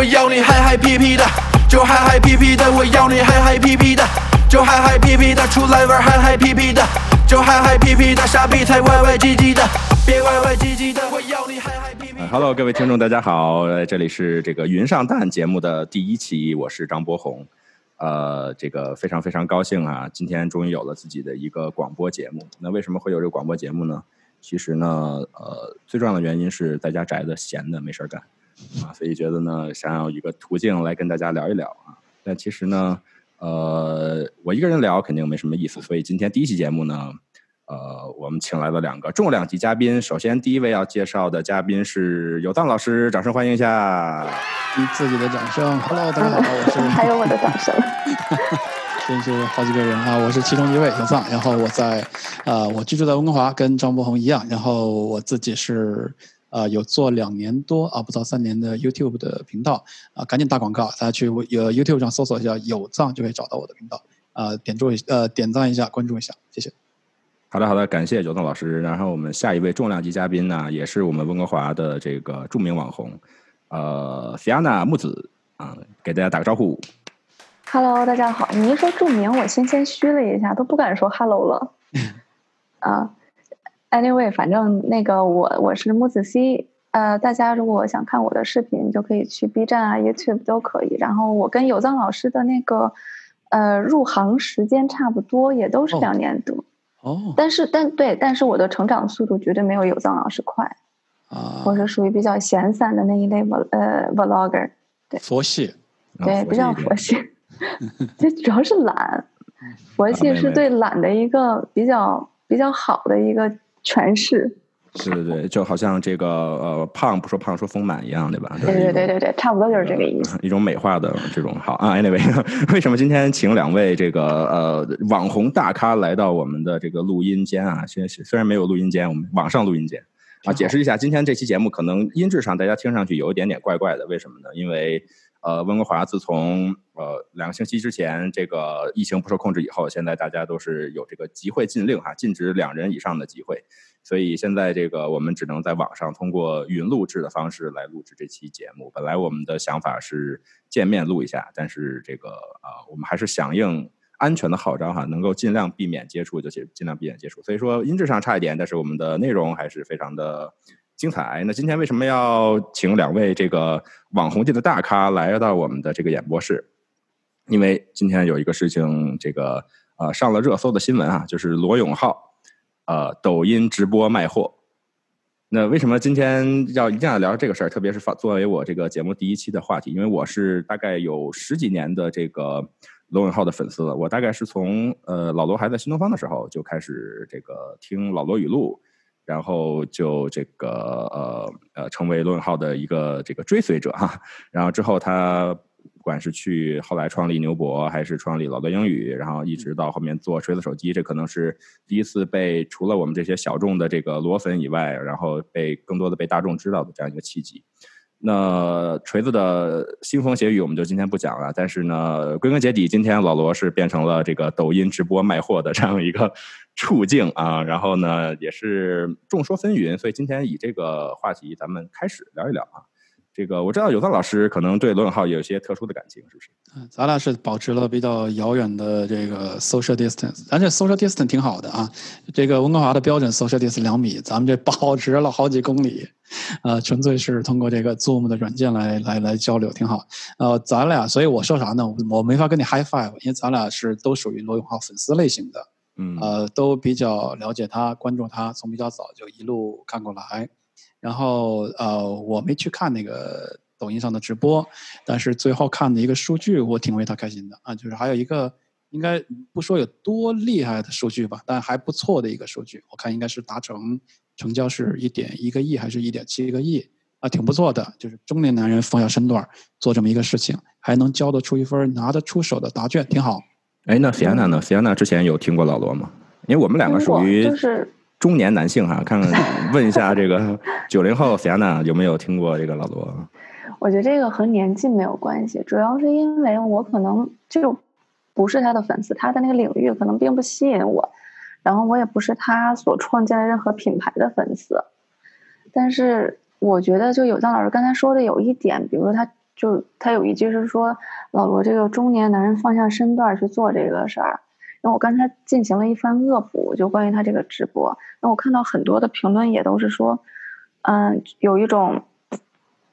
我要你嗨嗨皮皮的，就嗨嗨皮皮的，我要你嗨嗨皮皮的，就嗨嗨皮皮的，出来玩嗨嗨皮皮的，就嗨嗨皮皮的，傻逼才歪歪唧唧的，别歪歪唧唧的，我要你嗨嗨皮皮。Hello，各位听众，大家好，这里是这个云上蛋节目的第一期，我是张博宏。呃，这个非常非常高兴啊，今天终于有了自己的一个广播节目。那为什么会有这个广播节目呢？其实呢，呃，最重要的原因是在家宅的闲的没事儿干啊，所以觉得呢，想要一个途径来跟大家聊一聊啊。但其实呢，呃，我一个人聊肯定没什么意思，所以今天第一期节目呢，呃，我们请来了两个重量级嘉宾。首先，第一位要介绍的嘉宾是有藏老师，掌声欢迎一下。你自己的掌声。Hello，大家好，我是 还有我的掌声。真是好几个人啊！我是其中一位有藏，然后我在呃，我居住在温哥华，跟张博宏一样，然后我自己是呃有做两年多啊，不到三年的 YouTube 的频道啊，赶紧打广告，大家去呃 YouTube 上搜索一下有藏就可以找到我的频道啊，点注意呃点赞一下，关注一下，谢谢。好的，好的，感谢九藏老师。然后我们下一位重量级嘉宾呢，也是我们温哥华的这个著名网红，呃，Fiona 木子啊，给大家打个招呼。Hello，大家好。你一说著名，我先谦虚了一下，都不敢说 Hello 了。啊、a n y w a y 反正那个我我是木子熙呃，大家如果想看我的视频，就可以去 B 站啊、YouTube 都可以。然后我跟有藏老师的那个呃入行时间差不多，也都是哦两年多。哦但是但对，但是我的成长速度绝对没有有藏老师快。啊，我是属于比较闲散的那一类 vlog 呃 vlogger，对佛系啊对，比较佛系系。这主要是懒，佛系是对懒的一个比较比较好的一个诠释。对对对，就好像这个呃胖不说胖说丰满一样，对吧？对对对对对，差不多就是这个意思。一种美化的这种好啊。Anyway，为什么今天请两位这个呃网红大咖来到我们的这个录音间啊？虽虽然没有录音间，我们网上录音间啊。解释一下，今天这期节目可能音质上大家听上去有一点点怪怪的，为什么呢？因为呃温哥华自从呃两个星期之前这个疫情不受控制以后，现在大家都是有这个集会禁令哈，禁止两人以上的集会。所以现在这个我们只能在网上通过云录制的方式来录制这期节目。本来我们的想法是见面录一下，但是这个啊、我们还是响应安全的号召哈，能够尽量避免接触就尽尽量避免接触。所以说音质上差一点，但是我们的内容还是非常的精彩。那今天为什么要请两位这个网红界的大咖来到我们的这个演播室？因为今天有一个事情，这个呃上了热搜的新闻啊，就是罗永浩呃抖音直播卖货。那为什么今天要一定要聊这个事儿？特别是发作为我这个节目第一期的话题，因为我是大概有十几年的这个罗永浩的粉丝了。我大概是从呃老罗还在新东方的时候就开始这个听老罗语录，然后就这个呃呃成为罗永浩的一个这个追随者哈。然后之后他不管是去后来创立牛博，还是创立老罗英语，然后一直到后面做锤子手机，这可能是第一次被除了我们这些小众的这个罗粉以外，然后被更多的被大众知道的这样一个契机。那锤子的腥风血雨我们就今天不讲了，但是呢，归根结底，今天老罗是变成了这个抖音直播卖货的这样一个 处境啊，然后呢，也是众说纷纭，所以今天以这个话题咱们开始聊一聊啊。这个我知道有藏老师可能对罗永浩有一些特殊的感情，是不是？嗯咱俩是保持了比较遥远的这个 social distance，咱这 social distance 挺好的啊。这个温哥华的标准 social distance 两米，咱们这保持了好几公里，呃，纯粹是通过这个 Zoom 的软件来来来交流，挺好。呃，咱俩，所以我说啥呢？我我没法跟你 high five，因为咱俩是都属于罗永浩粉丝类型的，嗯，呃，都比较了解他，关注他，从比较早就一路看过来。然后呃，我没去看那个抖音上的直播，但是最后看的一个数据，我挺为他开心的啊，就是还有一个应该不说有多厉害的数据吧，但还不错的一个数据，我看应该是达成成交是一点一个亿还是一点七个亿啊，挺不错的。就是中年男人放下身段做这么一个事情，还能交得出一份拿得出手的答卷，挺好。哎，那菲安娜呢？菲安娜之前有听过老罗吗？因为我们两个属于就是中年男性哈，看看问一下这个九零后菲安娜有没有听过这个老罗？我觉得这个和年纪没有关系，主要是因为我可能就不是他的粉丝，他的那个领域可能并不吸引我，然后我也不是他所创建的任何品牌的粉丝。但是我觉得，就有藏老师刚才说的有一点，比如说他就他有一句是说老罗这个中年男人放下身段去做这个事儿。那我刚才进行了一番恶补，就关于他这个直播。那我看到很多的评论也都是说，嗯，有一种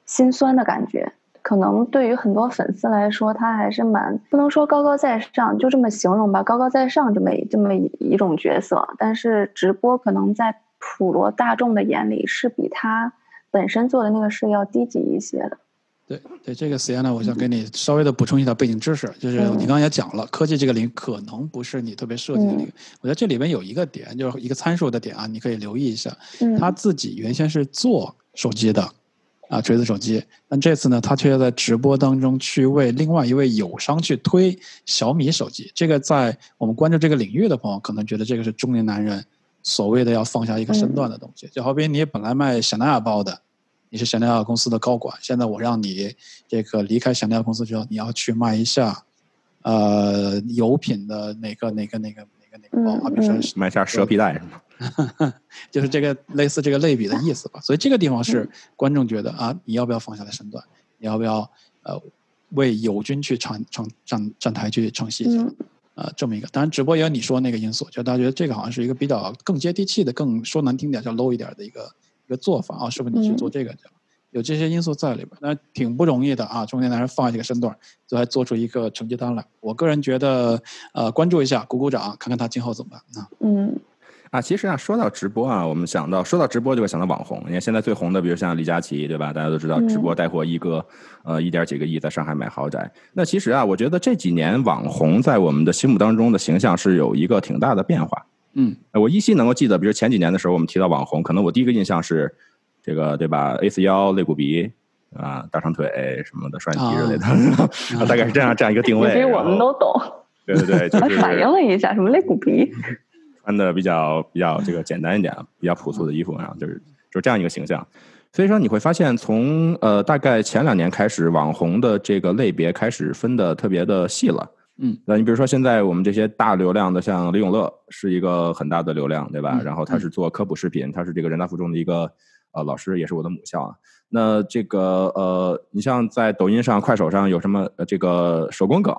心酸的感觉。可能对于很多粉丝来说，他还是蛮不能说高高在上，就这么形容吧，高高在上这么这么一种角色。但是直播可能在普罗大众的眼里，是比他本身做的那个事要低级一些的。对对，这个 Sienna，我想给你稍微的补充一下背景知识，就是你刚才也讲了，科技这个领域可能不是你特别涉及的领域。我觉得这里面有一个点，就是一个参数的点啊，你可以留意一下。他自己原先是做手机的，啊，锤子手机，但这次呢，他却在直播当中去为另外一位友商去推小米手机。这个在我们关注这个领域的朋友，可能觉得这个是中年男人所谓的要放下一个身段的东西。就好比你本来卖香奈儿包的。你是香奈儿公司的高管，现在我让你这个离开香奈儿公司之后，你要去卖一下，呃，油品的哪个哪个哪个哪个哪个包啊？比如说卖下蛇皮袋是吗？就是这个类似这个类比的意思吧。所以这个地方是观众觉得啊，你要不要放下来身段？你要不要呃为友军去唱唱站站台去唱戏去？呃，这么一个。当然，直播也有你说那个因素，就大家觉得这个好像是一个比较更接地气的，更说难听点叫 low 一点的一个。一个做法啊，是不是你去做这个去了？有这些因素在里边，那挺不容易的啊。中年男人放下这个身段，最后做出一个成绩单来。我个人觉得，呃，关注一下，鼓鼓掌，看看他今后怎么办啊。嗯，啊，其实啊，说到直播啊，我们想到说到直播就会想到网红。你看现在最红的，比如像李佳琦，对吧？大家都知道直播带货一哥，呃，一点几个亿在上海买豪宅。那其实啊，我觉得这几年网红在我们的心目当中的形象是有一个挺大的变化。嗯，我依稀能够记得，比如前几年的时候，我们提到网红，可能我第一个印象是。这个对吧？A 四腰、肋骨鼻啊，大长腿什么的，双眼皮之类的，大概是这样这样一个定位。这我们都懂。对对对，反映了一下，什么肋骨鼻？穿的比较比较这个简单一点，比较朴素的衣服，然后就是就是这样一个形象。所以说你会发现，从呃大概前两年开始，网红的这个类别开始分的特别的细了。嗯，那你比如说现在我们这些大流量的，像李永乐是一个很大的流量，对吧？然后他是做科普视频，他是这个人大附中的一个。呃，老师也是我的母校啊。那这个呃，你像在抖音上、快手上有什么这个手工梗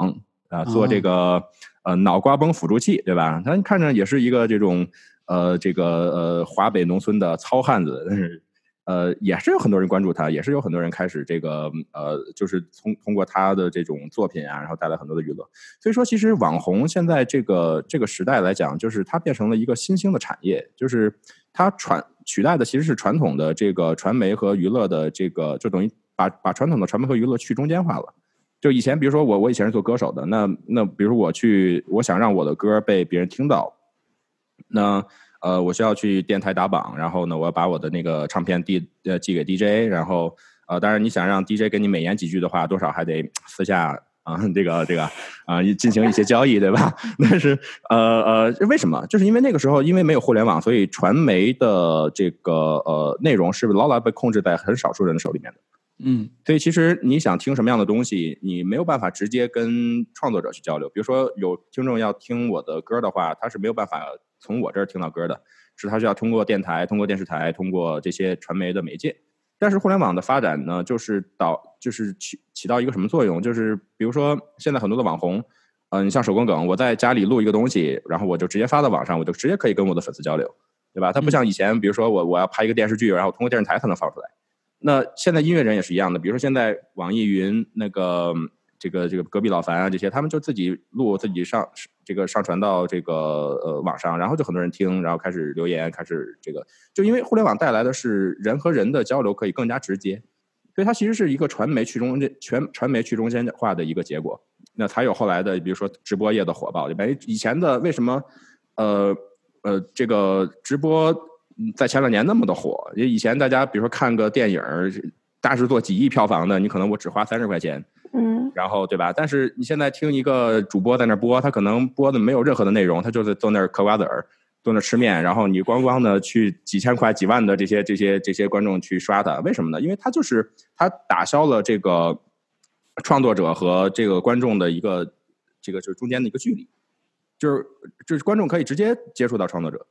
啊？做这个呃脑瓜崩辅助器，对吧？他看着也是一个这种呃这个呃华北农村的糙汉子，但是呃也是有很多人关注他，也是有很多人开始这个呃就是通通过他的这种作品啊，然后带来很多的娱乐。所以说，其实网红现在这个这个时代来讲，就是它变成了一个新兴的产业，就是它传。取代的其实是传统的这个传媒和娱乐的这个，就等于把把传统的传媒和娱乐去中间化了。就以前，比如说我我以前是做歌手的，那那比如我去，我想让我的歌被别人听到，那呃我需要去电台打榜，然后呢我要把我的那个唱片递呃寄给 DJ，然后呃当然你想让 DJ 给你美言几句的话，多少还得私下。啊，这个这个啊，进行一些交易，对吧？但是呃呃，为什么？就是因为那个时候，因为没有互联网，所以传媒的这个呃内容是牢牢被控制在很少数人的手里面的。嗯，所以其实你想听什么样的东西，你没有办法直接跟创作者去交流。比如说，有听众要听我的歌的话，他是没有办法从我这儿听到歌的，是他需要通过电台、通过电视台、通过这些传媒的媒介。但是互联网的发展呢，就是导就是起起到一个什么作用？就是比如说现在很多的网红，嗯，你像手工梗，我在家里录一个东西，然后我就直接发到网上，我就直接可以跟我的粉丝交流，对吧？它不像以前，比如说我我要拍一个电视剧，然后通过电视台才能放出来。那现在音乐人也是一样的，比如说现在网易云那个。这个这个隔壁老樊啊，这些他们就自己录，自己上这个上传到这个呃网上，然后就很多人听，然后开始留言，开始这个，就因为互联网带来的是人和人的交流可以更加直接，所以它其实是一个传媒去中间全传媒去中间化的一个结果，那才有后来的比如说直播业的火爆，对吧？以前的为什么呃呃这个直播在前两年那么的火？因为以前大家比如说看个电影，大制作几亿票房的，你可能我只花三十块钱。嗯，然后对吧？但是你现在听一个主播在那播，他可能播的没有任何的内容，他就是坐那儿嗑瓜子儿，坐那儿吃面，然后你咣咣的去几千块、几万的这些、这些、这些观众去刷他，为什么呢？因为他就是他打消了这个创作者和这个观众的一个这个就是中间的一个距离，就是就是观众可以直接接触到创作者。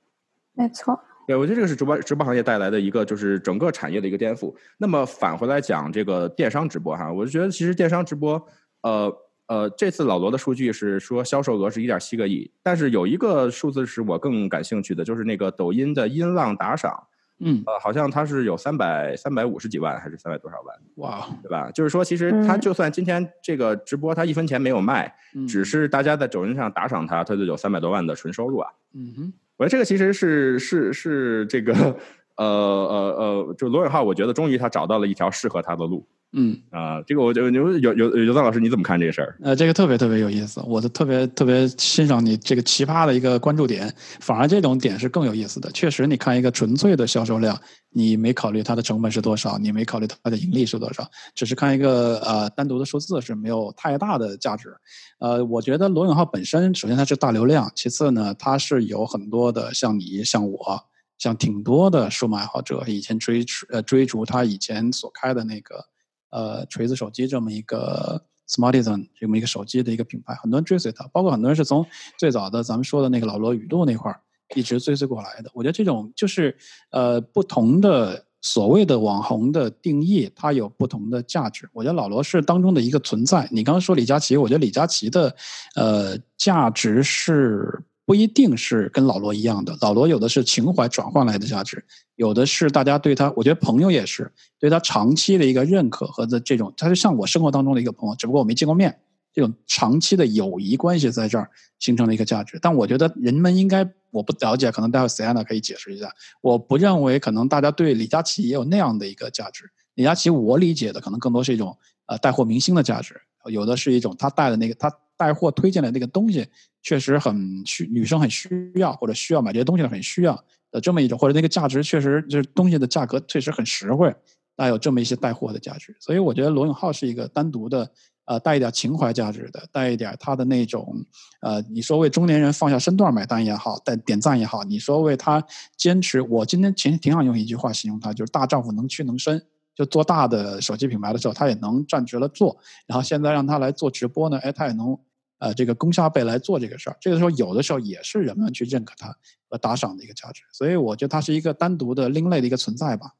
没错。对，我觉得这个是直播直播行业带来的一个，就是整个产业的一个颠覆。那么返回来讲这个电商直播哈，我就觉得其实电商直播，呃呃，这次老罗的数据是说销售额是一点七个亿，但是有一个数字是我更感兴趣的，就是那个抖音的音浪打赏，嗯，呃，好像它是有三百三百五十几万还是三百多少万，哇，对吧？就是说，其实他就算今天这个直播他一分钱没有卖，嗯只是大家在抖音上打赏他，他就有三百多万的纯收入啊。嗯哼，我觉得这个其实是是是这个 呃呃呃，就罗永浩，我觉得终于他找到了一条适合他的路。嗯。啊、这个我觉得有有有有藏老师你怎么看这个事儿？呃，这个特别特别有意思，我就特别特别欣赏你这个奇葩的一个关注点，反而这种点是更有意思的。确实，你看一个纯粹的销售量，你没考虑它的成本是多少，你没考虑它的盈利是多少，只是看一个呃单独的数字是没有太大的价值。呃，我觉得罗永浩本身，首先它是大流量，其次呢，它是有很多的像你像我。像挺多的数码爱好者以前追呃追逐他以前所开的那个呃锤子手机这么一个 Smartisan 这么一个手机的一个品牌，很多人追随它，包括很多人是从最早的咱们说的那个老罗语录那块儿一直追随过来的。我觉得这种就是呃不同的所谓的网红的定义，它有不同的价值。我觉得老罗是当中的一个存在。你刚刚说李佳琦，我觉得李佳琦的呃价值是。不一定是跟老罗一样的，老罗有的是情怀转换来的价值，有的是大家对他，我觉得朋友也是对他长期的一个认可和的这种，他就像我生活当中的一个朋友，只不过我没见过面，这种长期的友谊关系在这儿形成了一个价值。但我觉得人们应该，我不了解，可能待会 Sienna 可以解释一下。我不认为可能大家对李佳琦也有那样的一个价值。李佳琦我理解的可能更多是一种呃带货明星的价值，有的是一种他带的那个他带货推荐的那个东西。确实很需女生很需要或者需要买这些东西的很需要的这么一种，或者那个价值确实就是东西的价格确实很实惠，带有这么一些带货的价值。所以我觉得罗永浩是一个单独的呃带一点情怀价值的，带一点他的那种呃你说为中年人放下身段买单也好，带点赞也好，你说为他坚持，我今天其实挺想用一句话形容他，就是大丈夫能屈能伸。就做大的手机品牌的时候，他也能站直了做，然后现在让他来做直播呢，哎，他也能。呃，这个攻下背来做这个事儿，这个时候有的时候也是人们去认可它和打赏的一个价值，所以我觉得它是一个单独的另类的一个存在吧。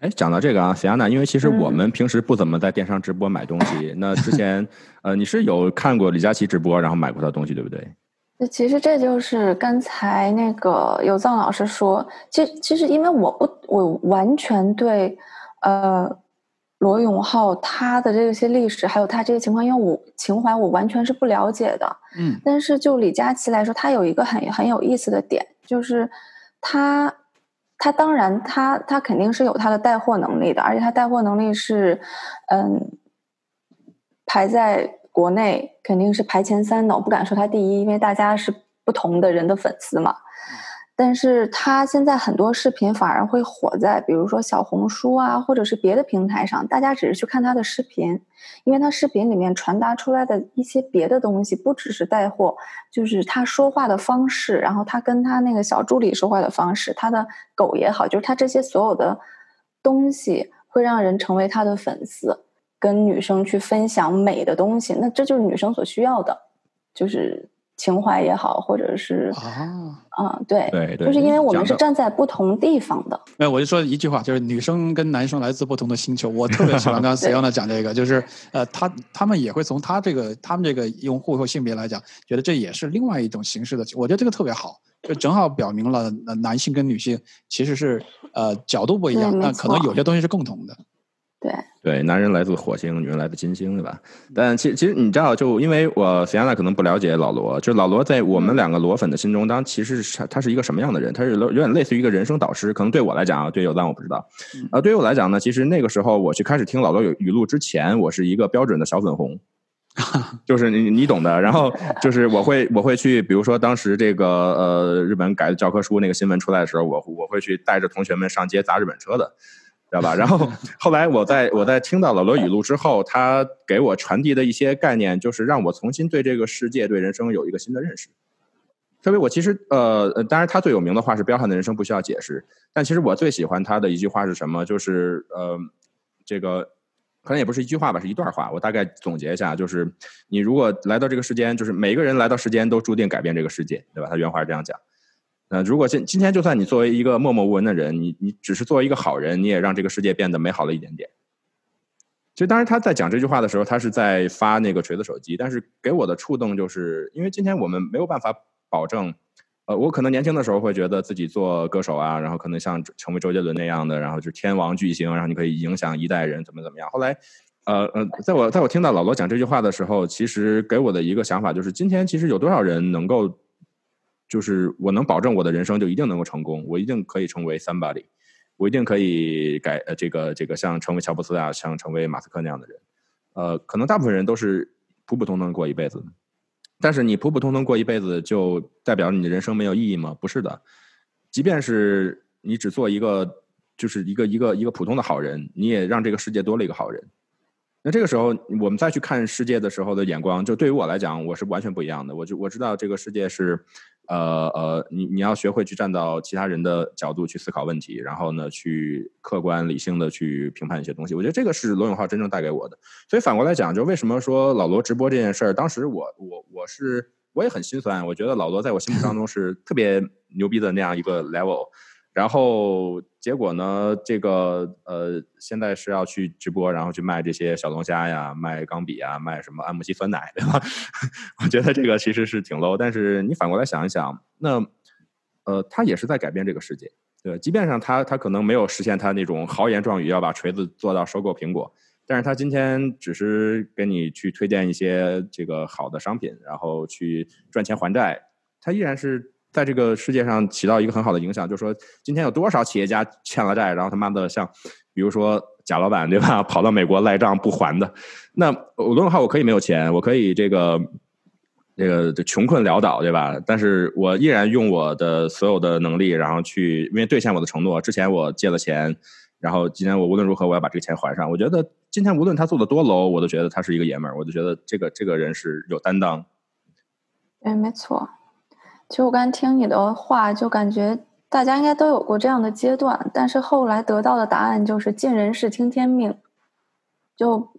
哎，讲到这个啊，喜安娜，因为其实我们平时不怎么在电商直播买东西，那之前 呃，你是有看过李佳琦直播，然后买过他东西，对不对？那其实这就是刚才那个有藏老师说，其实其实因为我不我完全对呃。罗永浩他的这些历史，还有他这些情况，因为我情怀我完全是不了解的。嗯，但是就李佳琦来说，他有一个很很有意思的点，就是他他当然他他肯定是有他的带货能力的，而且他带货能力是嗯排在国内肯定是排前三的，我不敢说他第一，因为大家是不同的人的粉丝嘛。但是他现在很多视频反而会火在，比如说小红书啊，或者是别的平台上，大家只是去看他的视频，因为他视频里面传达出来的一些别的东西，不只是带货，就是他说话的方式，然后他跟他那个小助理说话的方式，他的狗也好，就是他这些所有的东西会让人成为他的粉丝，跟女生去分享美的东西，那这就是女生所需要的，就是。情怀也好，或者是啊啊，对对对，就是因为我们是站在不同地方的。没有，我就说一句话，就是女生跟男生来自不同的星球。我特别喜欢 刚刚 i 讲这个，就是呃，他他们也会从他这个他们这个用户或性别来讲，觉得这也是另外一种形式的。我觉得这个特别好，就正好表明了呃男性跟女性其实是呃角度不一样，对没但可能有些东西是共同的。对，对，男人来自火星，女人来自金星，对吧？但其其实你知道，就因为我 s i 娜可能不了解老罗，就老罗在我们两个罗粉的心中，当其实是他是一个什么样的人？他是有点类似于一个人生导师。可能对我来讲啊，对有赞我不知道。呃，对于我来讲呢，其实那个时候我去开始听老罗语语录之前，我是一个标准的小粉红。就是你你懂的，然后就是我会我会去，比如说当时这个呃日本改的教科书那个新闻出来的时候，我我会去带着同学们上街砸日本车的，知道吧？然后 后来我在我在听到老罗语录之后，他给我传递的一些概念，就是让我重新对这个世界、对人生有一个新的认识。特别我其实呃，呃当然他最有名的话是“彪悍的人生不需要解释”，但其实我最喜欢他的一句话是什么？就是呃，这个可能也不是一句话吧，是一段话。我大概总结一下，就是你如果来到这个世间，就是每个人来到世间都注定改变这个世界，对吧？他原话是这样讲。那如果今今天就算你作为一个默默无闻的人，你你只是作为一个好人，你也让这个世界变得美好了一点点。其实当然他在讲这句话的时候，他是在发那个锤子手机，但是给我的触动就是因为今天我们没有办法保证。呃，我可能年轻的时候会觉得自己做歌手啊，然后可能像成为周杰伦那样的，然后就天王巨星，然后你可以影响一代人，怎么怎么样。后来，呃呃，在我在我听到老罗讲这句话的时候，其实给我的一个想法就是，今天其实有多少人能够，就是我能保证我的人生就一定能够成功，我一定可以成为 somebody，我一定可以改呃这个这个像成为乔布斯啊，像成为马斯克那样的人。呃，可能大部分人都是普普通通过一辈子。但是你普普通通过一辈子，就代表你的人生没有意义吗？不是的，即便是你只做一个，就是一个一个一个普通的好人，你也让这个世界多了一个好人。那这个时候，我们再去看世界的时候的眼光，就对于我来讲，我是完全不一样的。我就我知道这个世界是。呃呃，你你要学会去站到其他人的角度去思考问题，然后呢，去客观理性的去评判一些东西。我觉得这个是罗永浩真正带给我的。所以反过来讲，就为什么说老罗直播这件事儿，当时我我我是我也很心酸。我觉得老罗在我心目当中是特别牛逼的那样一个 level。然后结果呢？这个呃，现在是要去直播，然后去卖这些小龙虾呀，卖钢笔啊，卖什么安慕希酸奶，对吧？我觉得这个其实是挺 low。但是你反过来想一想，那呃，他也是在改变这个世界，对。即便上他他可能没有实现他那种豪言壮语要把锤子做到收购苹果，但是他今天只是给你去推荐一些这个好的商品，然后去赚钱还债，他依然是。在这个世界上起到一个很好的影响，就是说，今天有多少企业家欠了债，然后他妈的像，比如说贾老板对吧，跑到美国赖账不还的，那罗永浩我可以没有钱，我可以这个这个穷困潦倒对吧？但是我依然用我的所有的能力，然后去因为兑现我的承诺。之前我借了钱，然后今天我无论如何我要把这个钱还上。我觉得今天无论他做的多 low，我都觉得他是一个爷们儿，我就觉得这个这个人是有担当。对，没错。其实我刚听你的话，就感觉大家应该都有过这样的阶段，但是后来得到的答案就是尽人事听天命，就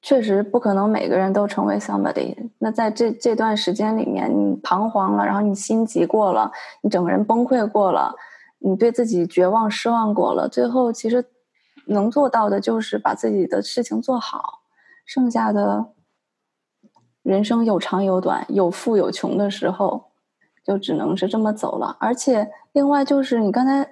确实不可能每个人都成为 somebody。那在这这段时间里面，你彷徨了，然后你心急过了，你整个人崩溃过了，你对自己绝望失望过了，最后其实能做到的就是把自己的事情做好，剩下的人生有长有短，有富有穷的时候。就只能是这么走了，而且另外就是你刚才，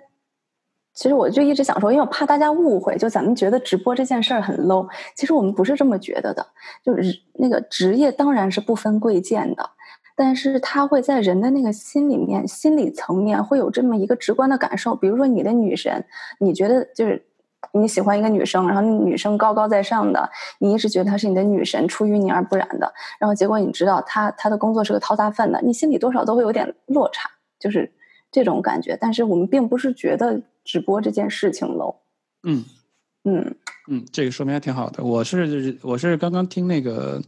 其实我就一直想说，因为我怕大家误会，就咱们觉得直播这件事儿很 low，其实我们不是这么觉得的。就是那个职业当然是不分贵贱的，但是他会在人的那个心里面、心理层面会有这么一个直观的感受。比如说你的女神，你觉得就是。你喜欢一个女生，然后那女生高高在上的，你一直觉得她是你的女神，出淤泥而不染的，然后结果你知道她她的工作是个掏大粪的，你心里多少都会有点落差，就是这种感觉。但是我们并不是觉得直播这件事情 low。嗯嗯嗯，这个说明还挺好的。我是我是刚刚听那个。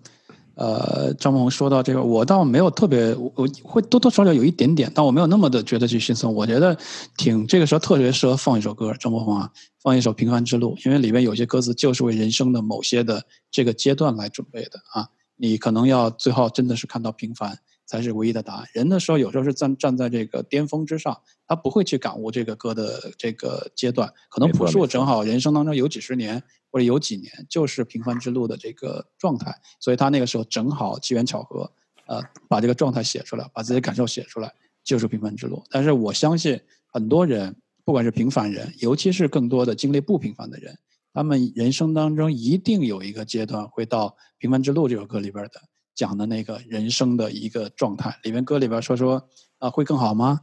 呃，张萌说到这个，我倒没有特别，我会多多少少有一点点，但我没有那么的觉得去心酸。我觉得挺这个时候特别适合放一首歌，张梦红啊，放一首《平凡之路》，因为里面有些歌词就是为人生的某些的这个阶段来准备的啊。你可能要最后真的是看到平凡才是唯一的答案。人的时候有时候是站站在这个巅峰之上，他不会去感悟这个歌的这个阶段。可能朴树正好人生当中有几十年。或者有几年就是平凡之路的这个状态，所以他那个时候正好机缘巧合，呃，把这个状态写出来，把自己感受写出来，就是平凡之路。但是我相信很多人，不管是平凡人，尤其是更多的经历不平凡的人，他们人生当中一定有一个阶段会到《平凡之路》这首歌里边的讲的那个人生的一个状态。里面歌里边说说啊，会更好吗？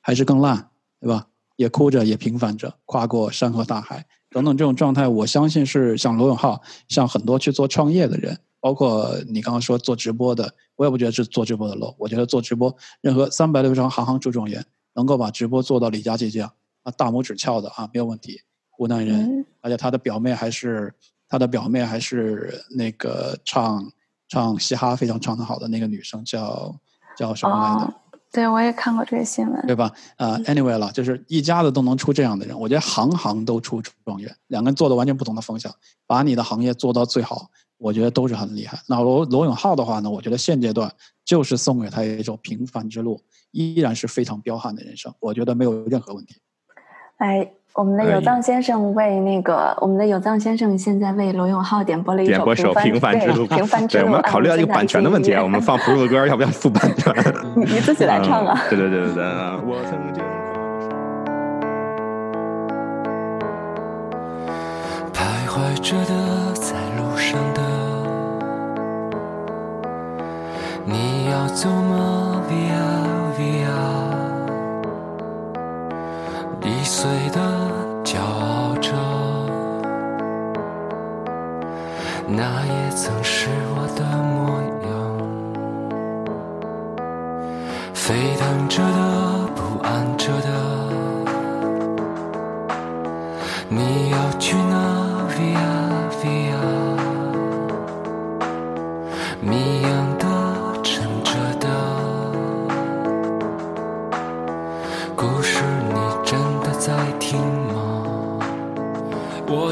还是更烂？对吧？也哭着，也平凡着，跨过山河大海。等等，这种状态，我相信是像罗永浩，像很多去做创业的人，包括你刚刚说做直播的，我也不觉得是做直播的 low。我觉得做直播，任何三百六十行，行行出状元，能够把直播做到李佳琦这样，啊，大拇指翘的啊，没有问题。湖南人，而且他的表妹还是他的表妹还是那个唱唱嘻哈非常唱得好的那个女生，叫叫什么来着？对，我也看过这个新闻，对吧？呃，anyway 了，就是一家子都能出这样的人，我觉得行行都出状元，两个人做的完全不同的方向，把你的行业做到最好，我觉得都是很厉害。那罗罗永浩的话呢，我觉得现阶段就是送给他一种平凡之路，依然是非常彪悍的人生，我觉得没有任何问题。哎，我们的有藏先生为那个，我们的有藏先生现在为罗永浩点播了一点播首《平凡之路》，平凡之对，路。我们考虑到一个版权的问题啊，我们放普鲁的歌要不要付版权？你你自己来唱啊！对对对对对，我曾经。徘徊着的，在路上的，你要走吗易碎的骄傲着，那也曾是我的模样。沸腾着的，不安着的。你要去哪？Via Via，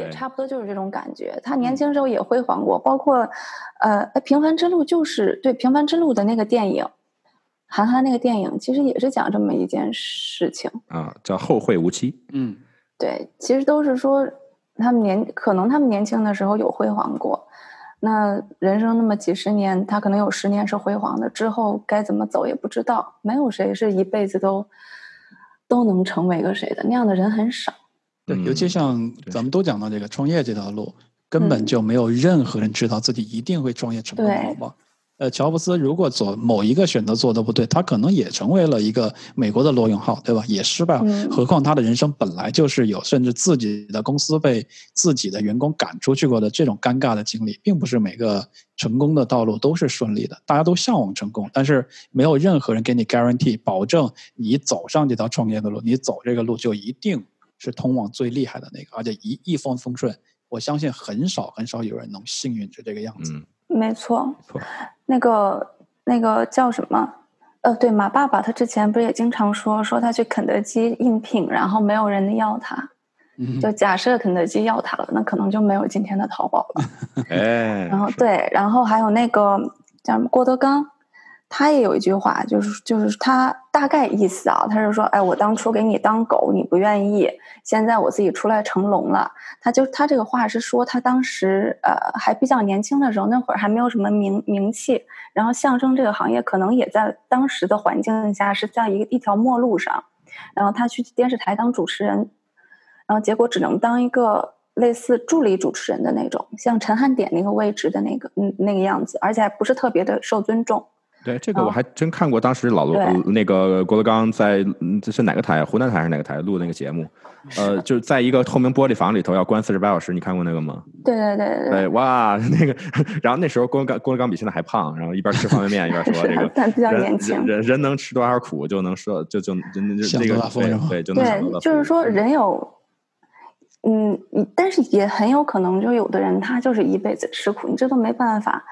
也差不多就是这种感觉。他年轻时候也辉煌过，包括呃，《平凡之路》就是对《平凡之路》的那个电影，韩寒那个电影其实也是讲这么一件事情。啊，叫后会无期。嗯，对，其实都是说他们年可能他们年轻的时候有辉煌过，那人生那么几十年，他可能有十年是辉煌的，之后该怎么走也不知道。没有谁是一辈子都都能成为个谁的，那样的人很少。对，嗯尤其像咱们都讲到这个创业这条路，根本嗯就没有任何人知道自己一定会创业成功，好吗？呃，乔布斯如果做某一个选择做的不对，他可能也成为了一个美国的罗永浩，对吧？也失败了。嗯何况他的人生本来就是有，甚至自己的公司被自己的员工赶出去过的这种尴尬的经历，并不是每个成功的道路都是顺利的。大家都向往成功，但是没有任何人给你 guarantee 保证你走上这条创业的路，你走这个路就一定是通往最厉害的那个，而且一一帆风顺。我相信很少很少有人能幸运成这个样子。嗯，没错，错。那个那个叫什么？呃，对，马爸爸他之前不是也经常说说他去肯德基应聘，然后没有人要他。嗯就假设肯德基要他了，那可能就没有今天的淘宝了。哎，然后对，然后还有那个叫什么郭德纲，他也有一句话，就是就是他大概意思啊，他是说，哎，我当初给你当狗，你不愿意，现在我自己出来成龙了。他就他这个话是说，他当时呃还比较年轻的时候，那会儿还没有什么名名气，然后相声这个行业可能也在当时的环境下是在一一条末路上，然后他去电视台当主持人，然后结果只能当一个类似助理主持人的那种，像陈汉典那个位置的那个嗯那个样子，而且还不是特别的受尊重。对这个我哦还真看过，当时老罗对那个郭德纲在嗯这是哪个台？湖南台还是哪个台录那个节目？呃，就是在一个透明玻璃房里头要关四十八小时，你看过那个吗？对对对对对，哇，那个，然后那时候郭德纲郭德纲比现在还胖，然后一边吃方便面一边说这个 但比较人年轻人人人能吃多少苦就能说就就就那个对对就能对，就是说人有，嗯，你但是也很有可能，就有的人他就是一辈子吃苦，你这都没办法。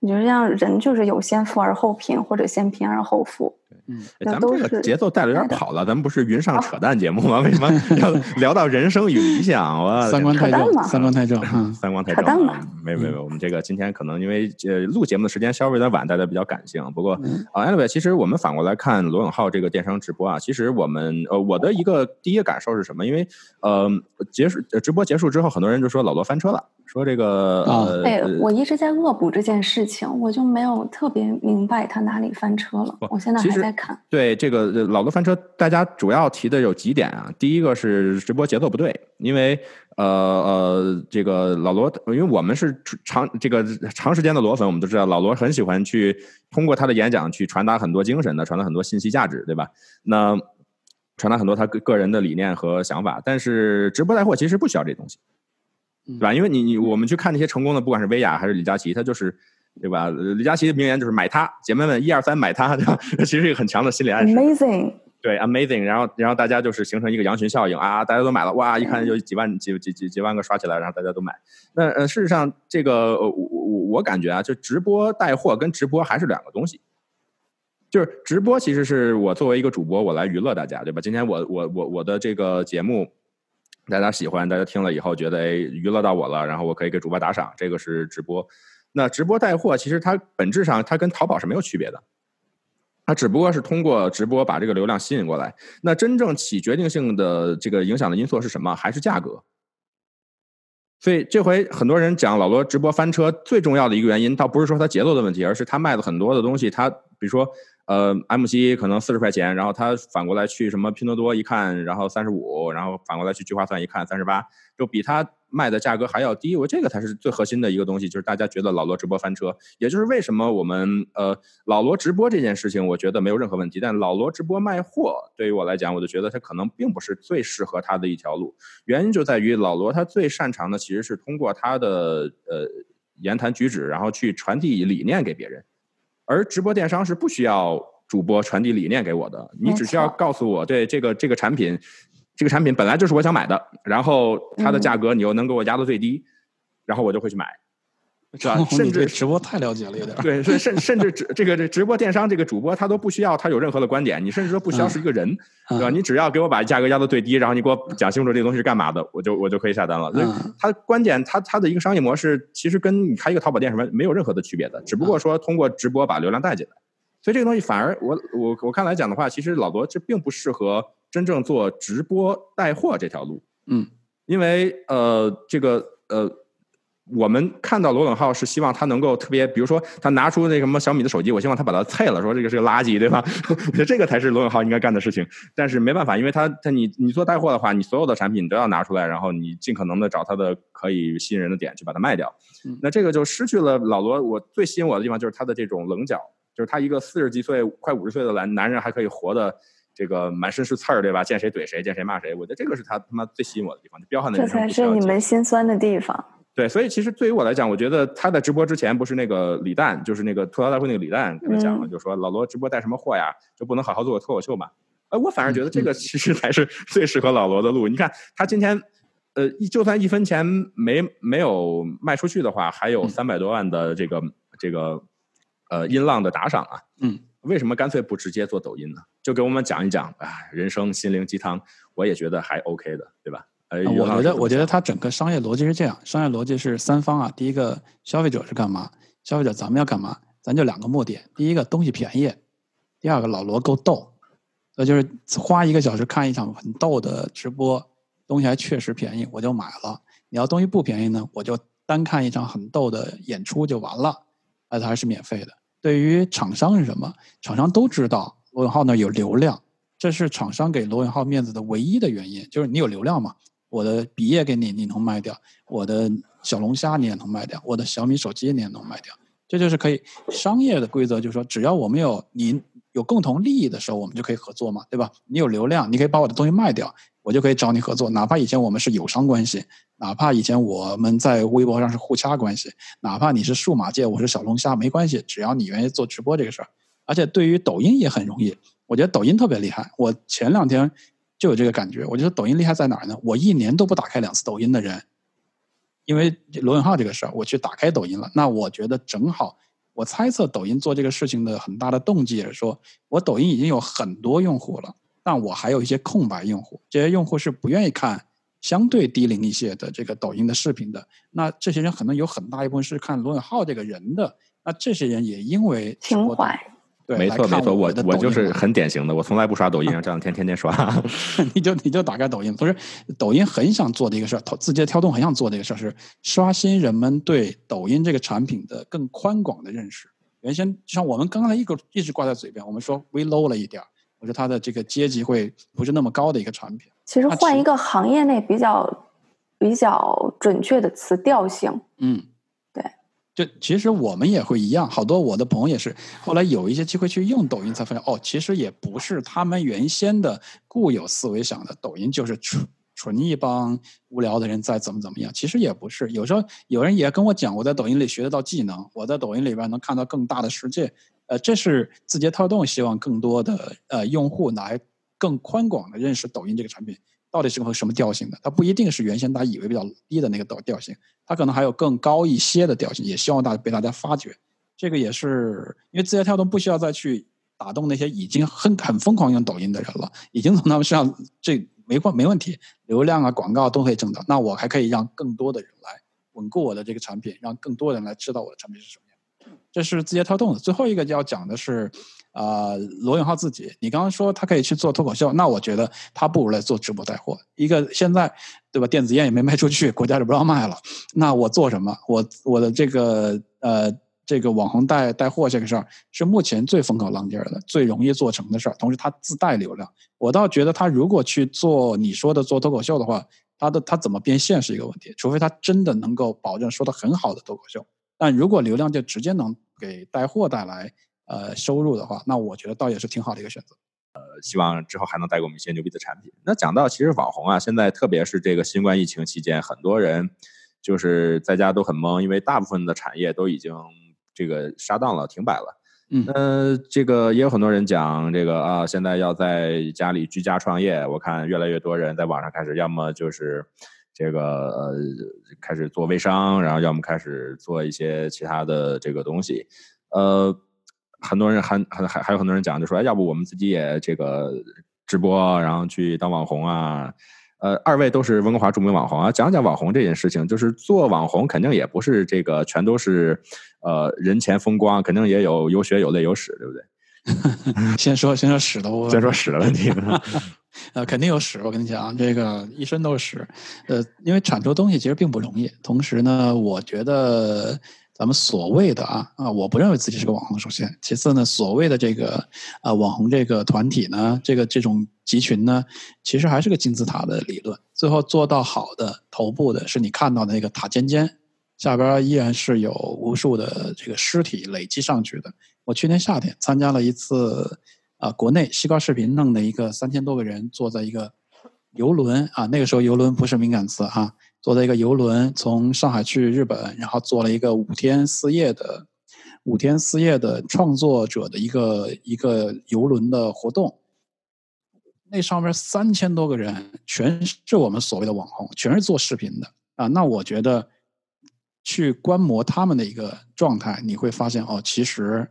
你就像，人就是有先富而后贫，或者先贫而后富。嗯，哎咱们这个节奏带的有点跑了，咱们不是云上扯淡节目吗？为什么要聊到人生与理想？我三观太正，扯淡嘛三观太正。嗯，三观太正了扯淡嘛。没有没有没有，我们这个今天可能因为呃录节目的时间稍微有点晚，大家比较感性。不过嗯啊，anyway，其实我们反过来看罗永浩这个电商直播啊，其实我们呃我的一个第一个感受是什么？因为呃结束呃直播结束之后，很多人就说老罗翻车了，说这个啊呃哎，呃我一直在恶补这件事情，我就没有特别明白他哪里翻车了。我现在还在看。对这个呃老罗翻车，大家主要提的有几点啊。第一个是直播节奏不对，因为呃呃，这个老罗，因为我们是长这个长时间的罗粉，我们都知道老罗很喜欢去通过他的演讲去传达很多精神的，传达很多信息价值，对吧？那传达很多他个个人的理念和想法，但是直播带货其实不需要这东西，对吧？因为你你我们去看那些成功的，不管是薇娅还是李佳琦，他就是对吧？呃李佳琦的名言就是买它，姐妹们一二三买它，对吧？其实是一个很强的心理暗示。Amazing，对，amazing，然后然后大家就是形成一个羊群效应啊，大家都买了，哇，一看就几万几几几几万个刷起来，然后大家都买。那呃，事实上这个呃我我我感觉啊，就直播带货跟直播还是两个东西。就是直播其实是我作为一个主播，我来娱乐大家，对吧？今天我我我我的这个节目。大家喜欢，大家听了以后觉得哎娱乐到我了，然后我可以给主播打赏，这个是直播。那直播带货其实它本质上它跟淘宝是没有区别的，它只不过是通过直播把这个流量吸引过来。那真正起决定性的这个影响的因素是什么？还是价格？所以这回很多人讲老罗直播翻车，最重要的一个原因，倒不是说他节奏的问题，而是他卖的很多的东西，他比如说呃 M 七可能四十块钱，然后他反过来去什么拼多多一看，然后三十五，然后反过来去聚划算一看三十八，就比他卖的价格还要低。我这个才是最核心的一个东西，就是大家觉得老罗直播翻车，也就是为什么我们呃老罗直播这件事情，我觉得没有任何问题，但老罗直播卖货对于我来讲，我就觉得他可能并不是最适合他的一条路。原因就在于老罗他最擅长的其实是通过他的呃言谈举止，然后去传递理念给别人，而直播电商是不需要主播传递理念给我的，你只需要告诉我对这个这个产品，这个产品本来就是我想买的，然后它的嗯价格你又能给我压到最低，然后我就会去买。是吧甚至对直播太了解了，有点儿。对，所以甚甚至直这个这直播电商这个主播他都不需要他有任何的观点，你甚至都不需要是一个人，对吧？嗯你只要给我把价格压到最低，然后你给我讲清楚这个东西是干嘛的，我就我就可以下单了。所以嗯它关键它它的一个商业模式其实跟你开一个淘宝店什么没有任何的区别的，只不过说通过直播把流量带进来。所以这个东西反而我我我看来讲的话，其实老罗这并不适合真正做直播带货这条路。嗯，因为呃，这个呃，我们看到罗永浩是希望他能够特别，比如说他拿出那什么小米的手机，我希望他把它碎了，说这个是个垃圾，对吧？我觉得这个才是罗永浩应该干的事情。但是没办法，因为他他你你做带货的话，你所有的产品都要拿出来，然后你尽可能的找他的可以吸引人的点去把它卖掉。嗯那这个就失去了老罗我最吸引我的地方，就是他的这种棱角，就是他一个四十几岁、快五十岁的男男人还可以活的。这个满身是刺儿，对吧？见谁怼谁，见谁骂谁。我觉得这个是他他妈最吸引我的地方，就彪悍的这人这才是你们心酸的地方。对，所以其实对于我来讲，我觉得他在直播之前不是那个李诞，就是那个吐槽大会那个李诞跟他讲了，嗯就说老罗直播带什么货呀，就不能好好做个脱口秀嘛？呃，我反而觉得这嗯个其实才是最适合老罗的路。你看他今天，呃，一就算一分钱没没有卖出去的话，还有嗯三百多万的这个这个呃音浪的打赏啊。嗯，为什么干脆不直接做抖音呢？就给我们讲一讲啊，人生心灵鸡汤，我也觉得还 OK 的，对吧？我觉得，我觉得想它整个商业逻辑是这样，商业逻辑是三方啊。第一个，消费者是干嘛？消费者咱们要干嘛？咱就两个目的。第一个，东西便宜；第二个，老罗够逗。那就是花一个小时看一场很逗的直播，东西还确实便宜，我就买了。你要东西不便宜呢，我就单看一场很逗的演出就完了，而它还是免费的。对于厂商是什么？厂商都知道罗永浩那有流量，这是厂商给罗永浩面子的唯一的原因，就是你有流量嘛。我的笔业给你，你能卖掉；我的小龙虾你也能卖掉；我的小米手机你也能卖掉。这就是可以商业的规则，就是说，只要我们有你有共同利益的时候，我们就可以合作嘛，对吧？你有流量，你可以把我的东西卖掉，我就可以找你合作。哪怕以前我们是友商关系，哪怕以前我们在微博上是互掐关系，哪怕你是数码界，我是小龙虾，没关系，只要你愿意做直播这个事儿。而且对于抖音也很容易，我觉得抖音特别厉害。我前两天就有这个感觉，我觉得抖音厉害在哪儿呢？我一年都不打开两次抖音的人，因为罗永浩这个事儿，我去打开抖音了。那我觉得正好，我猜测抖音做这个事情的很大的动机也是说，我抖音已经有很多用户了，但我还有一些空白用户，这些用户是不愿意看相对低龄一些的这个抖音的视频的。那这些人可能有很大一部分是看罗永浩这个人的，那这些人也因为情怀，对，没错没错，我我我就是很典型的，我从来不刷抖音，这两天天天刷。你就你就打开抖音，不是抖音很想做的一个事儿，字节跳动很想做的一个事儿是刷新人们对抖音这个产品的更宽广的认识。原先就像我们刚才一个一直挂在嘴边，我们说微 low 了一点儿，我觉得它的这个阶级会不是那么高的一个产品。其实换一个行业内比较比较准确的词，调性。嗯，对。就其实我们也会一样，好多我的朋友也是，后来有一些机会去用抖音，才发现哦，其实也不是他们原先的固有思维想的，抖音就是纯纯一帮无聊的人在怎么怎么样，其实也不是。有时候有人也跟我讲，我在抖音里学得到技能，我在抖音里边能看到更大的世界。呃，这是字节跳动希望更多的呃用户来更宽广的认识抖音这个产品到底是个什么调性的。它不一定是原先大家以为比较低的那个调调性，它可能还有更高一些的调性，也希望大家被大家发掘。这个也是因为字节跳动不需要再去打动那些已经很很疯狂用抖音的人了，已经从他们身上这没关没问题，流量啊广告都可以挣到。那我还可以让更多的人来稳固我的这个产品，让更多人来知道我的产品是什么样。这是字节跳动的最后一个要讲的是，啊，罗永浩自己。你刚刚说他可以去做脱口秀，那我觉得他不如来做直播带货。一个现在对吧，电子烟也没卖出去，国家就不让卖了。那我做什么？我我的这个呃这个网红带带货这个事儿是目前最风口浪尖的、最容易做成的事儿。同时，它自带流量。我倒觉得他如果去做你说的做脱口秀的话，他的他怎么变现是一个问题。除非他真的能够保证说的很好的脱口秀。但如果流量就直接能给带货带来呃收入的话，那我觉得倒也是挺好的一个选择。呃，希望之后还能带给我们一些牛逼的产品。那讲到其实网红啊，现在特别是这个新冠疫情期间，很多人就是在家都很懵，因为大部分的产业都已经这个杀档了、停摆了。嗯，那，这个也有很多人讲这个啊，现在要在家里居家创业。我看越来越多人在网上开始，要么就是这个呃开始做微商，然后要么开始做一些其他的这个东西。呃，很多人还还还还有很多人讲，就说，哎，要不我们自己也这个直播，然后去当网红啊。呃，二位都是温哥华著名网红啊，讲讲网红这件事情。就是做网红肯定也不是这个全都是呃人前风光，肯定也有有血有泪有屎，对不对？先说先说屎的，我先说屎的问题。呃，肯定有屎，我跟你讲，这个一身都是屎。呃，因为产出东西其实并不容易。同时呢，我觉得咱们所谓的啊啊，我不认为自己是个网红。首先，其次呢，所谓的这个啊网红这个团体呢，这个这种集群呢，其实还是个金字塔的理论。最后做到好的头部的是你看到的那个塔尖尖，下边依然是有无数的这个尸体累积上去的。我去年夏天参加了一次。啊，国内西瓜视频弄的一个三千多个人坐在一个游轮啊，那个时候游轮不是敏感词啊，坐在一个游轮从上海去日本，然后做了一个五天四夜的五天四夜的创作者的一个一个游轮的活动。那上面三千多个人全是我们所谓的网红，全是做视频的啊。那我觉得去观摩他们的一个状态，你会发现哦，其实。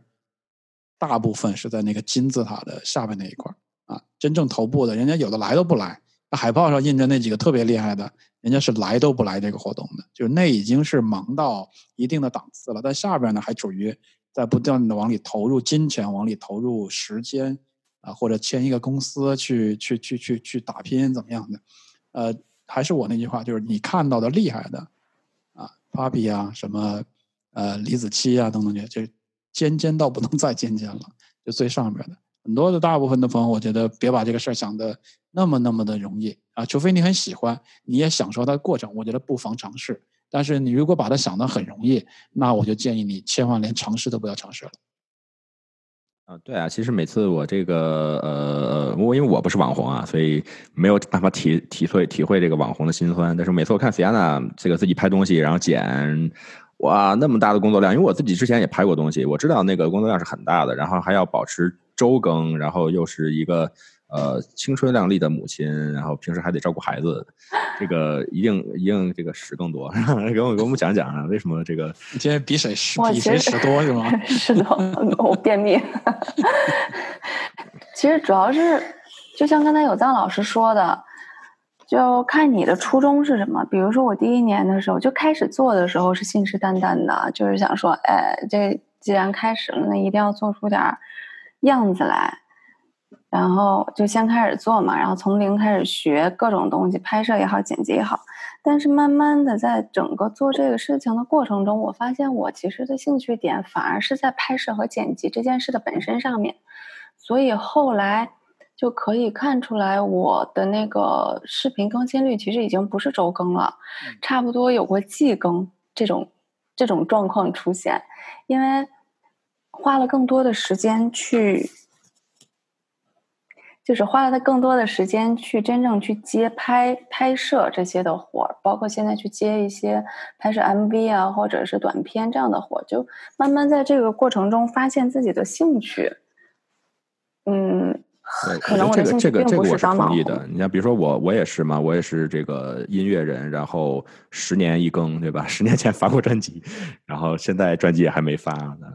大部分是在那个金字塔的下面那一块啊，真正头部的，人家有的来都不来。海报上印着那几个特别厉害的，人家是来都不来这个活动的，就是那已经是忙到一定的档次了。但下边呢，还处于在不断的往里投入金钱，往里投入时间啊，或者签一个公司去去去去去打拼怎么样的？呃，还是我那句话，就是你看到的厉害的啊，Papi 啊，什么呃李子柒啊等等这这。尖尖到不能再尖尖了，就最上边的很多的大部分的朋友，我觉得别把这个事儿想的那么那么的容易啊，除非你很喜欢，你也享受它的过程，我觉得不妨尝试。但是你如果把它想的很容易，那我就建议你千万连尝试都不要尝试了。啊，对啊，其实每次我这个呃，我因为我不是网红啊，所以没有办法体体会体会这个网红的辛酸。但是每次我看 Fiona 这个自己拍东西，然后剪。哇，那么大的工作量，因为我自己之前也拍过东西，我知道那个工作量是很大的，然后还要保持周更，然后又是一个呃青春靓丽的母亲，然后平时还得照顾孩子，这个一定一定这个屎更多，给我给我们讲讲啊，为什么这个？你今天比谁屎比谁屎多是吗？是的，我便秘。其实主要是，就像刚才有藏老师说的。就看你的初衷是什么。比如说，我第一年的时候就开始做的时候是信誓旦旦的，就是想说，哎，这既然开始了，那一定要做出点样子来。然后就先开始做嘛，然后从零开始学各种东西，拍摄也好，剪辑也好。但是慢慢的，在整个做这个事情的过程中，我发现我其实的兴趣点反而是在拍摄和剪辑这件事的本身上面。所以后来。就可以看出来，我的那个视频更新率其实已经不是周更了，差不多有过季更这种这种状况出现，因为花了更多的时间去就是花了他更多的时间去真正去接拍拍摄这些的活儿，包括现在去接一些拍摄 MV 啊，或者是短片这样的活儿，就慢慢在这个过程中发现自己的兴趣。嗯，对，可能这个这个这个我是同意的。。你像比如说我我也是嘛，我也是这个音乐人，然后十年一更，对吧？十年前发过专辑，然后现在专辑也还没发呢。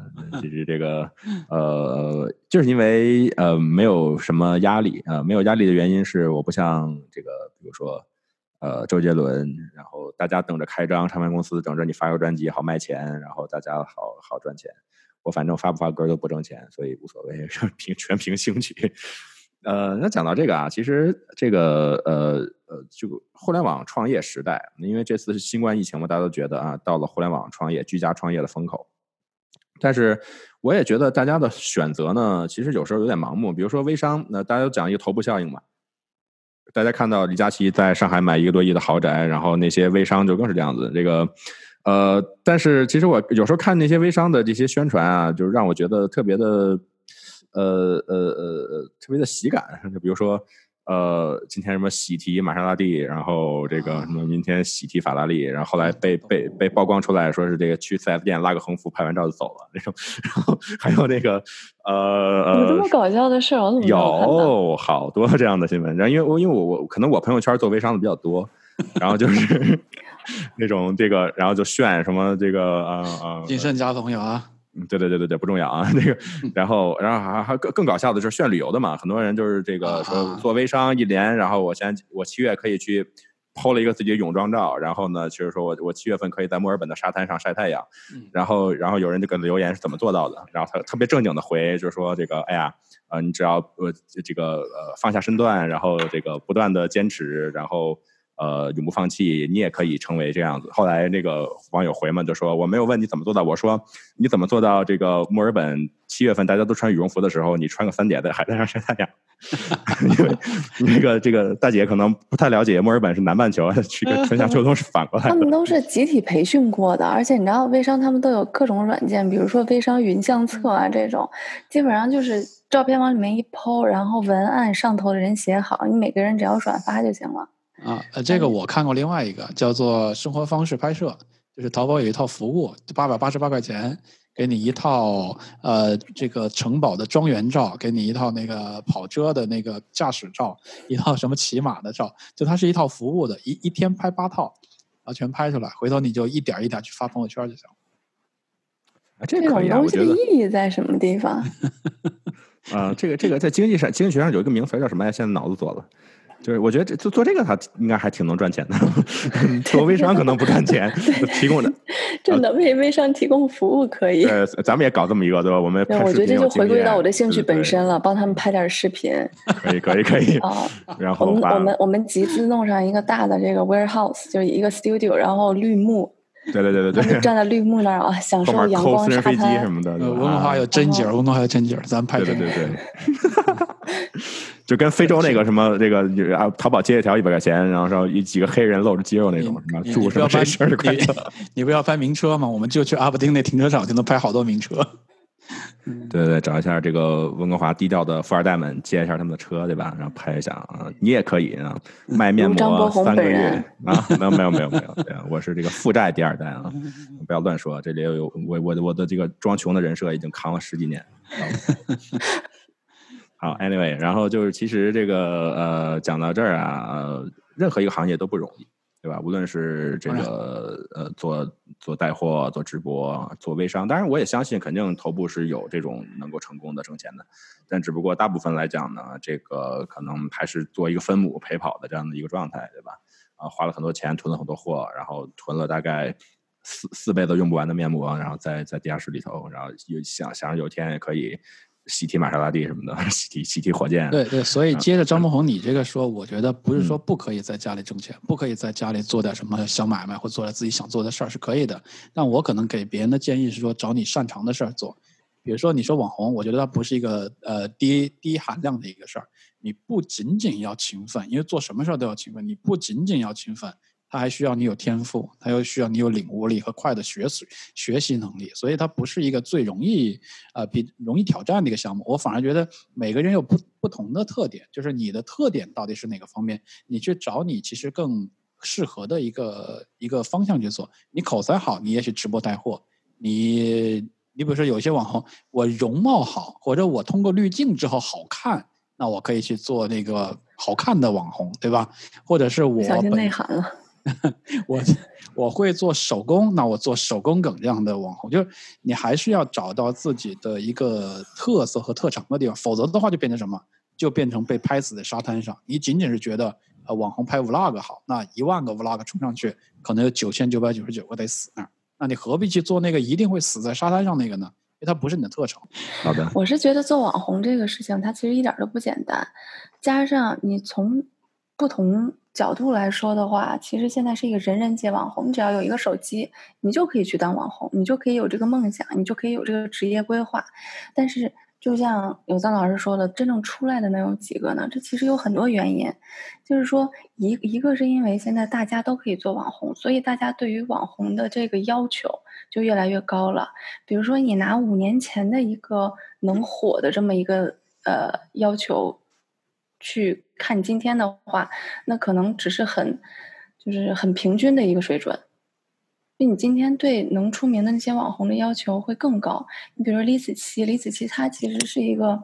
其实这个 呃，就是因为呃没有什么压力啊、呃没有压力的原因是我不像这个，比如说。呃，周杰伦，然后大家等着开张，唱片公司等着你发个专辑好卖钱，然后大家好好赚钱。我反正发不发歌都不挣钱，所以无所谓，凭全凭兴趣。呃，那讲到这个啊，其实这个呃呃，就互联网创业时代，因为这次是新冠疫情嘛，大家都觉得啊，到了互联网创业、居家创业的风口。但是我也觉得大家的选择呢，其实有时候有点盲目。比如说微商，那大家都讲一个头部效应嘛，大家看到李佳琦在上海买一个多亿的豪宅，然后那些微商就更是这样子。这个，呃，但是其实我有时候看那些微商的这些宣传啊，就是让我觉得特别的，呃呃呃呃，特别的喜感。就比如说，呃，今天什么喜提玛莎拉蒂，然后这个什么明天喜提法拉利，然后后来被被被曝光出来说是这个去四 S 店拉个横幅拍完照就走了那种，然后还有那个呃呃有这么搞笑的事儿，我怎么？有好多这样的新闻，然后因为我因为我我可能我朋友圈做微商的比较多，然后就是 那种这个，然后就炫什么这个呃呃，谨慎交朋友啊，嗯对对对对对，不重要啊。那个，然后然后还还更更搞笑的就是炫旅游的嘛，很多人就是这个说啊做微商一年，然后我现在我七月可以去。抛了一个自己的泳装照，然后呢，就是说我我七月份可以在墨尔本的沙滩上晒太阳，嗯然后然后有人就给他留言是怎么做到的，然后他特别正经的回，就是说这个哎呀，呃，你只要呃这个呃放下身段，然后这个不断的坚持，然后呃永不放弃，你也可以成为这样子。后来那个网友回嘛，就说我没有问你怎么做到，我说你怎么做到这个墨尔本七月份大家都穿羽绒服的时候，你穿个三点在海滩上晒太阳。因为那个这个大姐可能不太了解墨尔本是南半球，这个春夏秋冬是反过来的。他们都是集体培训过的，而且你知道，微商他们都有各种软件，比如说微商云相册啊这种，基本上就是照片往里面一抛，然后文案上头的人写好，你每个人只要转发就行了。啊，呃，这个我看过另外一个叫做生活方式拍摄，就是淘宝有一套服务，八百八十八块钱，给你一套呃这个城堡的庄园照，给你一套那个跑车的那个驾驶照，一套什么骑马的照，就它是一套服务的，一一天拍八套，然后全拍出来，回头你就一点一点去发朋友圈就行了。啊这这可以啊，种东西的我觉得。意义在什么地方？啊，这个这个在经济上经济学上有一个名词叫什么呀？现在脑子做了，就是我觉得这做做这个他应该还挺能赚钱的，做微商可能不赚钱，提供的真的为微商提供服务可以。呃，咱们也搞这么一个对吧？我们我觉得这就回归到我的兴趣本身了，帮他们拍点视频可以可以可以，啊。然后我们我们我们集资弄上一个大的这个 warehouse，就是一个 studio，然后绿幕，对对对对对，站在绿幕那儿啊，享受阳光抠私人飞机沙滩什。么的，呃，对吧文化有真景儿，然后文化有真景，咱拍对对。对对，就跟非洲那个什么这个啊，淘宝接一条一百块钱，然后说一几个黑人露着肌肉那种什么你祝什么谁你不要翻生日快乐。你你不要翻名车吗？我们就去阿布丁那停车场就能拍好多名车。对对对，找一下这个温哥华低调的富二代们，借一下他们的车，对吧？然后拍一下啊，你也可以啊，卖面膜三个月啊，没有没有没有没有，对啊，我是这个负债第二代啊，不要乱说，这里有我我的我的这个装穷的人设已经扛了十几年。好，anyway，然后就是其实这个呃，讲到这儿啊，呃，任何一个行业都不容易，对吧？无论是这个呃做做带货、做直播、做微商，当然我也相信，肯定头部是有这种能够成功的挣钱的，但只不过大部分来讲呢，这个可能还是做一个分母陪跑的这样的一个状态，对吧？啊，花了很多钱，囤了很多货，然后囤了大概四四倍都用不完的面膜，然后在在地下室里头，然后有想想着有一天也可以喜提玛莎拉蒂什么的，喜提喜提火箭，对对，所以接着张梦红你这个说，我觉得不是说嗯不可以在家里挣钱，不可以在家里做点什么小买卖或做点自己想做的事儿是可以的。但我可能给别人的建议是说，找你擅长的事儿做。比如说你说网红，我觉得它不是一个呃低低含量的一个事儿。你不仅仅要勤奋，因为做什么事儿都要勤奋。你不仅仅要勤奋，它还需要你有天赋，它又需要你有领悟力和快的学习学习能力，所以它不是一个最容易呃比容易挑战的一个项目。我反而觉得每个人有不不同的特点，就是你的特点到底是哪个方面，你去找你其实更适合的一个一个方向去做。你口才好，你也许直播带货；你你比如说有些网红，我容貌好，或者我通过滤镜之后好看，那我可以去做那个好看的网红，对吧？或者是我小心内涵了。我 我会做手工，那我做手工梗这样的网红，就是你还是要找到自己的一个特色和特长的地方，否则的话就变成什么？就变成被拍死在沙滩上。你仅仅是觉得呃网红拍 vlog 好，那一万个 vlog 冲上去，可能有九千九百九十九个得死那儿，那你何必去做那个一定会死在沙滩上那个呢？因为它不是你的特长。好的，我是觉得做网红这个事情，它其实一点都不简单，加上你从不同角度来说的话，其实现在是一个人人皆网红，你只要有一个手机，你就可以去当网红，你就可以有这个梦想，你就可以有这个职业规划。但是，就像有藏老师说的，真正出来的能有几个呢？这其实有很多原因，就是说一一个是因为现在大家都可以做网红，所以大家对于网红的这个要求就越来越高了。比如说，你拿五年前的一个能火的这么一个呃要求去看今天的话，那可能只是很就是很平均的一个水准。因为你今天对能出名的那些网红的要求会更高。你比如李子柒，李子柒她其实是一个，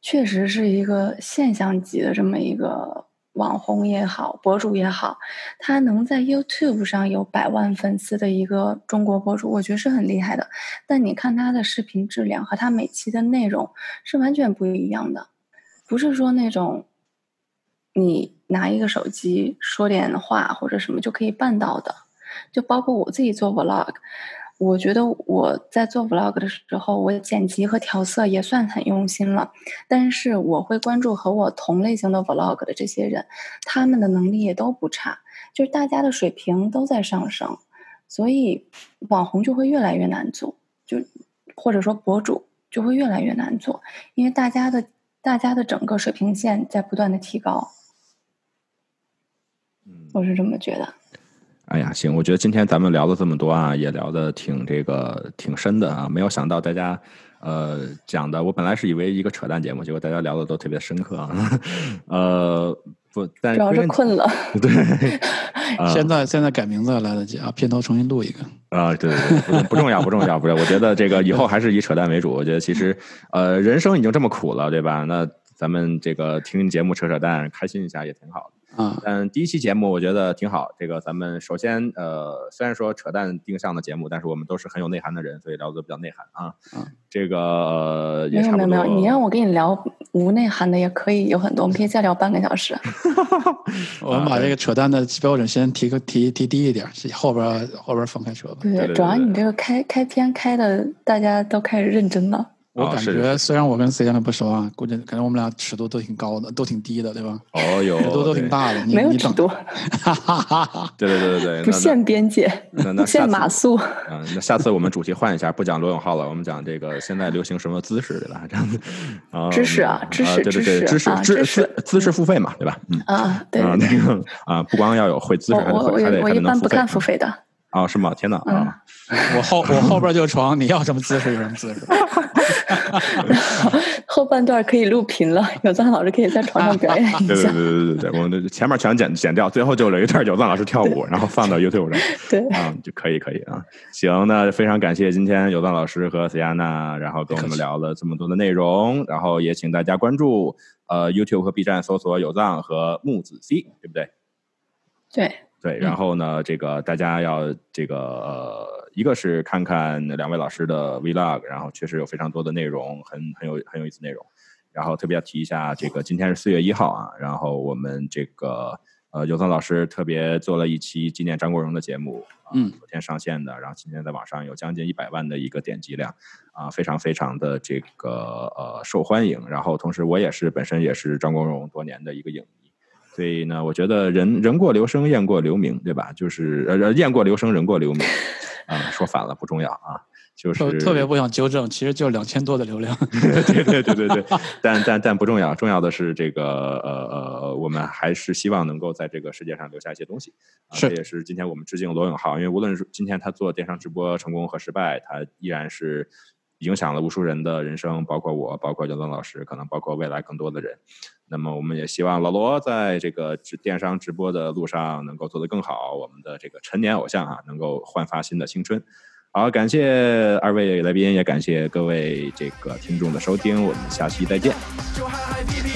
确实是一个现象级的这么一个网红也好，博主也好，她能在 YouTube 上有百万粉丝的一个中国博主，我觉得是很厉害的。但你看她的视频质量和她每期的内容是完全不一样的，不是说那种你拿一个手机说点话或者什么就可以办到的。就包括我自己做 vlog，我觉得我在做 vlog 的时候，我剪辑和调色也算很用心了。但是我会关注和我同类型的 vlog 的这些人，他们的能力也都不差，就是大家的水平都在上升，所以网红就会越来越难做，就或者说博主就会越来越难做，因为大家的大家的整个水平线在不断的提高。嗯我是这么觉得。哎呀，行，我觉得今天咱们聊了这么多啊，也聊的挺这个挺深的啊，没有想到大家呃讲的，我本来是以为一个扯淡节目，结果大家聊的都特别深刻啊，呃不，但主要是困了。对，啊现在现在改名字来得及啊，片头重新录一个。啊，对对对，不重要不重要，不重要，我觉得这个以后还是以扯淡为主。我觉得其实，呃，人生已经这么苦了，对吧？那咱们这个听听节目扯扯淡，开心一下也挺好的。啊，嗯，第一期节目我觉得挺好。这个咱们首先，呃，虽然说扯淡定向的节目，但是我们都是很有内涵的人，所以聊的比较内涵啊。嗯这个、呃、也差不多。没有没有没有，你让我跟你聊无内涵的也可以，有很多，我们可以再聊半个小时。我们把这个扯淡的标准先提个提提低一点，后边后边放开扯吧。对对对主要你这个开开篇开的，大家都开始认真了。我感觉虽然我跟 C 江不熟啊，估计感觉我们俩尺度都挺高的，都挺低的，对吧？哦哟，尺度都挺。大的。没有尺度，哈哈哈哈。对对对对对，不限边界，不限码速。嗯，那下次我们主题换一下，不讲罗永浩了，我们讲这个现在流行什么姿势，对吧？这样子，啊，知识啊知识对对对，知识知识知识姿姿势付费嘛，对吧？嗯啊，对那个啊，不光要有会姿势，还得我我我会还得我一般不看付费的。啊？是吗？天哪嗯啊！我后我后边就是床，你要什么姿势有什么姿势。后半段可以录屏了，有藏老师可以在床上表演一下。对对对对对对，我们这前面全剪剪掉，最后就留一段有藏老师跳舞，然后放到 YouTube 上。对，啊，就可以可以啊。行，那非常感谢今天有藏老师和斯亚娜，然后跟我们聊了这么多的内容，然后也请大家关注呃 YouTube 和 B 站搜索有藏和木子 C，对不对？对，对，然后呢，这个大家要这个呃，一个是看看两位老师的 Vlog，然后确实有非常多的内容，很很有很有意思内容。然后特别要提一下，这个今天是四月一号啊，然后我们这个呃有藏老师特别做了一期纪念张国荣的节目，啊嗯昨天上线的，然后今天在网上有将近一百万的一个点击量，啊，非常非常的这个呃受欢迎。然后同时我也是本身也是张国荣多年的一个影迷。所以呢，我觉得人人过留声，雁过留名，对吧？就是呃，雁过留声，人过留名，啊、说反了不重要啊。就是特特别不想纠正，其实就两千多的流量。对对对对对，但但但不重要，重要的是这个呃呃，我们还是希望能够在这个世界上留下一些东西。这也是今天我们致敬罗永浩，因为无论是今天他做电商直播成功和失败，他依然是影响了无数人的人生，包括我，包括刘东老师，可能包括未来更多的人。那么我们也希望老罗在这个直电商直播的路上能够做得更好，我们的这个陈年偶像啊，能够焕发新的青春。好，感谢二位来宾，也感谢各位这个听众的收听，我们下期再见。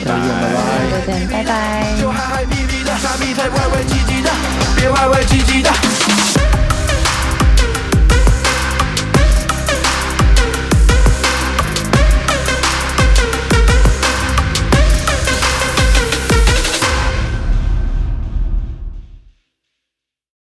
拜拜。再见，拜拜。就嗨嗨皮皮的，傻逼才歪歪唧唧的，别歪歪唧唧